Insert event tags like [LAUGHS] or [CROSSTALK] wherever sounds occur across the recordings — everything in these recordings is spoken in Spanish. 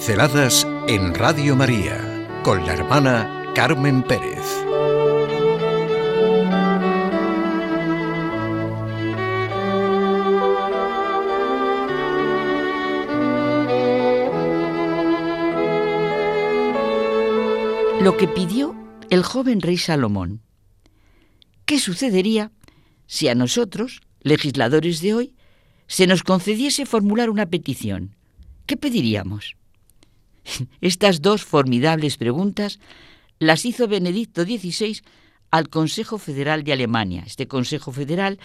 Pinceladas en Radio María con la hermana Carmen Pérez. Lo que pidió el joven rey Salomón. ¿Qué sucedería si a nosotros, legisladores de hoy, se nos concediese formular una petición? ¿Qué pediríamos? [LAUGHS] Estas dos formidables preguntas las hizo Benedicto XVI al Consejo Federal de Alemania. Este Consejo Federal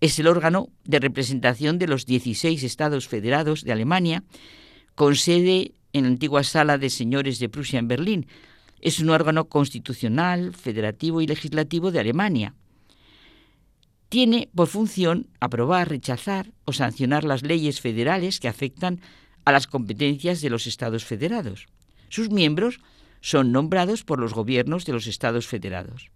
es el órgano de representación de los 16 estados federados de Alemania, con sede en la antigua Sala de Señores de Prusia en Berlín. Es un órgano constitucional, federativo y legislativo de Alemania. Tiene por función aprobar, rechazar o sancionar las leyes federales que afectan a las competencias de los Estados federados. Sus miembros son nombrados por los gobiernos de los Estados federados.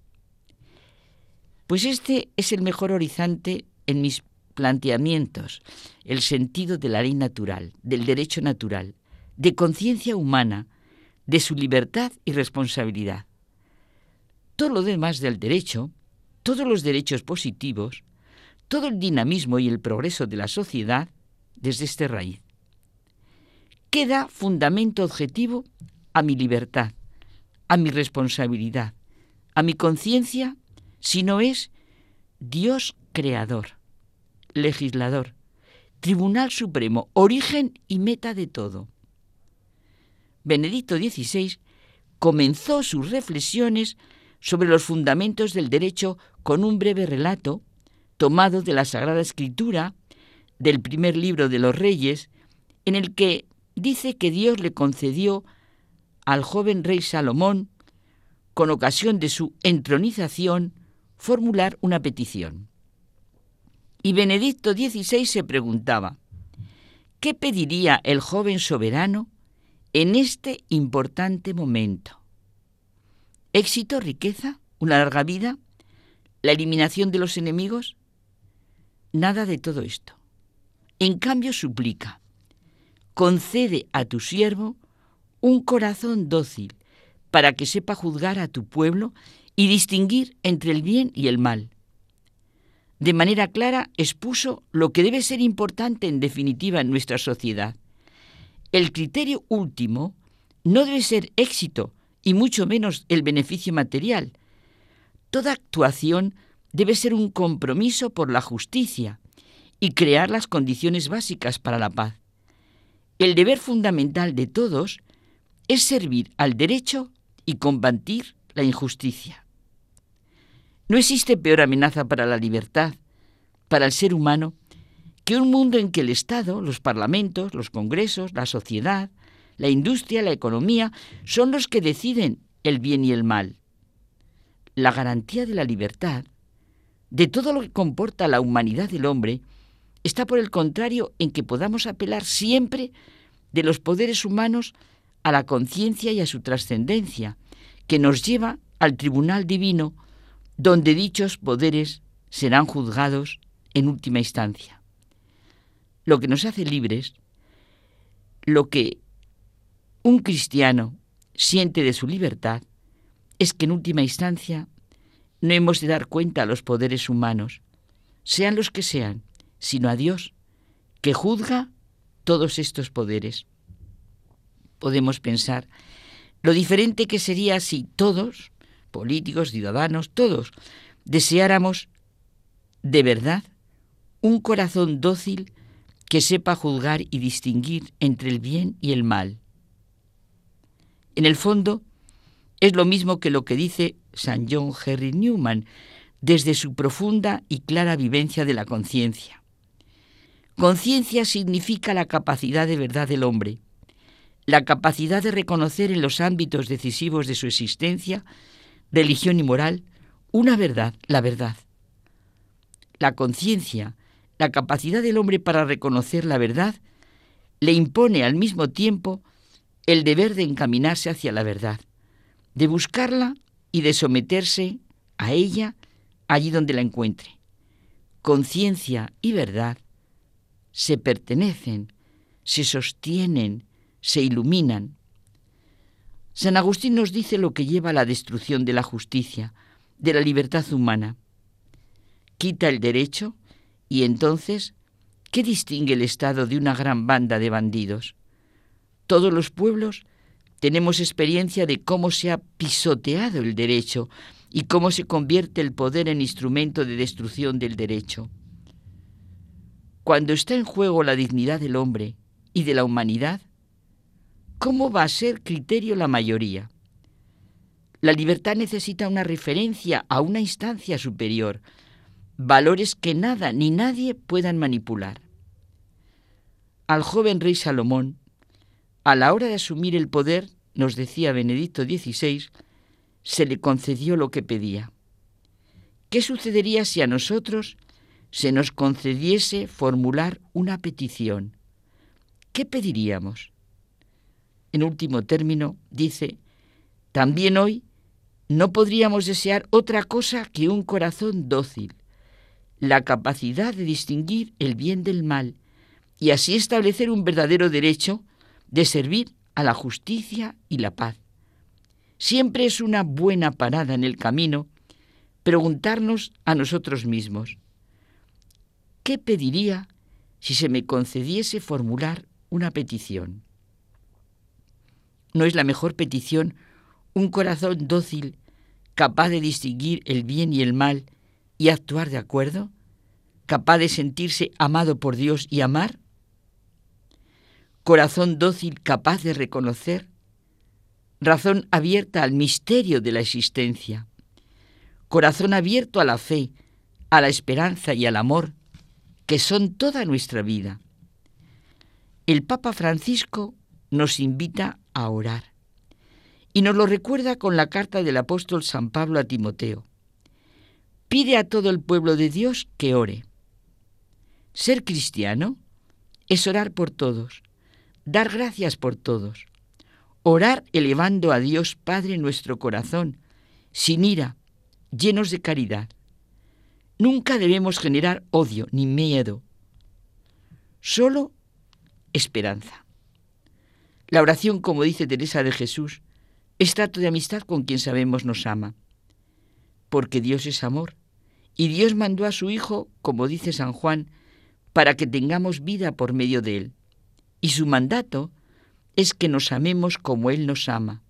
Pues este es el mejor horizonte en mis planteamientos, el sentido de la ley natural, del derecho natural, de conciencia humana, de su libertad y responsabilidad. Todo lo demás del derecho, todos los derechos positivos, todo el dinamismo y el progreso de la sociedad desde este raíz queda fundamento objetivo a mi libertad, a mi responsabilidad, a mi conciencia, si no es Dios creador, legislador, Tribunal Supremo, origen y meta de todo. Benedicto XVI comenzó sus reflexiones sobre los fundamentos del derecho con un breve relato tomado de la Sagrada Escritura, del primer libro de los Reyes, en el que dice que Dios le concedió al joven rey Salomón, con ocasión de su entronización, formular una petición. Y Benedicto XVI se preguntaba, ¿qué pediría el joven soberano en este importante momento? ¿Éxito, riqueza, una larga vida, la eliminación de los enemigos? Nada de todo esto. En cambio suplica, concede a tu siervo un corazón dócil para que sepa juzgar a tu pueblo y distinguir entre el bien y el mal. De manera clara expuso lo que debe ser importante en definitiva en nuestra sociedad. El criterio último no debe ser éxito y mucho menos el beneficio material. Toda actuación debe ser un compromiso por la justicia y crear las condiciones básicas para la paz. El deber fundamental de todos es servir al derecho y combatir la injusticia. No existe peor amenaza para la libertad, para el ser humano, que un mundo en que el Estado, los parlamentos, los congresos, la sociedad, la industria, la economía, son los que deciden el bien y el mal. La garantía de la libertad, de todo lo que comporta la humanidad del hombre, está por el contrario en que podamos apelar siempre de los poderes humanos a la conciencia y a su trascendencia, que nos lleva al tribunal divino, donde dichos poderes serán juzgados en última instancia. Lo que nos hace libres, lo que un cristiano siente de su libertad, es que en última instancia no hemos de dar cuenta a los poderes humanos, sean los que sean, sino a Dios, que juzga todos estos poderes. Podemos pensar lo diferente que sería si todos, políticos, ciudadanos, todos, deseáramos de verdad un corazón dócil que sepa juzgar y distinguir entre el bien y el mal. En el fondo, es lo mismo que lo que dice San John Henry Newman desde su profunda y clara vivencia de la conciencia. Conciencia significa la capacidad de verdad del hombre, la capacidad de reconocer en los ámbitos decisivos de su existencia, religión y moral, una verdad, la verdad. La conciencia, la capacidad del hombre para reconocer la verdad, le impone al mismo tiempo el deber de encaminarse hacia la verdad, de buscarla y de someterse a ella allí donde la encuentre. Conciencia y verdad se pertenecen, se sostienen, se iluminan. San Agustín nos dice lo que lleva a la destrucción de la justicia, de la libertad humana. Quita el derecho y entonces, ¿qué distingue el Estado de una gran banda de bandidos? Todos los pueblos tenemos experiencia de cómo se ha pisoteado el derecho y cómo se convierte el poder en instrumento de destrucción del derecho. Cuando está en juego la dignidad del hombre y de la humanidad, ¿cómo va a ser criterio la mayoría? La libertad necesita una referencia a una instancia superior, valores que nada ni nadie puedan manipular. Al joven rey Salomón, a la hora de asumir el poder, nos decía Benedicto XVI, se le concedió lo que pedía. ¿Qué sucedería si a nosotros se nos concediese formular una petición? ¿Qué pediríamos? En último término, dice, también hoy no podríamos desear otra cosa que un corazón dócil, la capacidad de distinguir el bien del mal y así establecer un verdadero derecho de servir a la justicia y la paz. Siempre es una buena parada en el camino preguntarnos a nosotros mismos, ¿qué pediría si se me concediese formular una petición? ¿No es la mejor petición un corazón dócil, capaz de distinguir el bien y el mal y actuar de acuerdo? ¿Capaz de sentirse amado por Dios y amar? corazón dócil capaz de reconocer, razón abierta al misterio de la existencia, corazón abierto a la fe, a la esperanza y al amor, que son toda nuestra vida. El Papa Francisco nos invita a orar y nos lo recuerda con la carta del apóstol San Pablo a Timoteo. Pide a todo el pueblo de Dios que ore. Ser cristiano es orar por todos, dar gracias por todos, orar elevando a Dios Padre nuestro corazón, sin ira, llenos de caridad. Nunca debemos generar odio ni miedo, solo esperanza. La oración, como dice Teresa de Jesús, es trato de amistad con quien sabemos nos ama, porque Dios es amor, y Dios mandó a su Hijo, como dice San Juan, para que tengamos vida por medio de él y su mandato es que nos amemos como Él nos ama.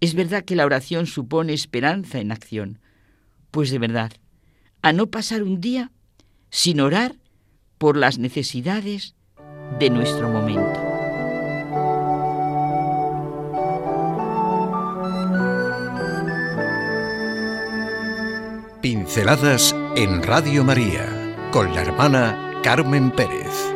Es verdad que la oración supone esperanza en acción, pues de verdad, a no pasar un día sin orar por las necesidades de nuestro momento. Pinceladas en Radio María con la hermana Carmen Pérez.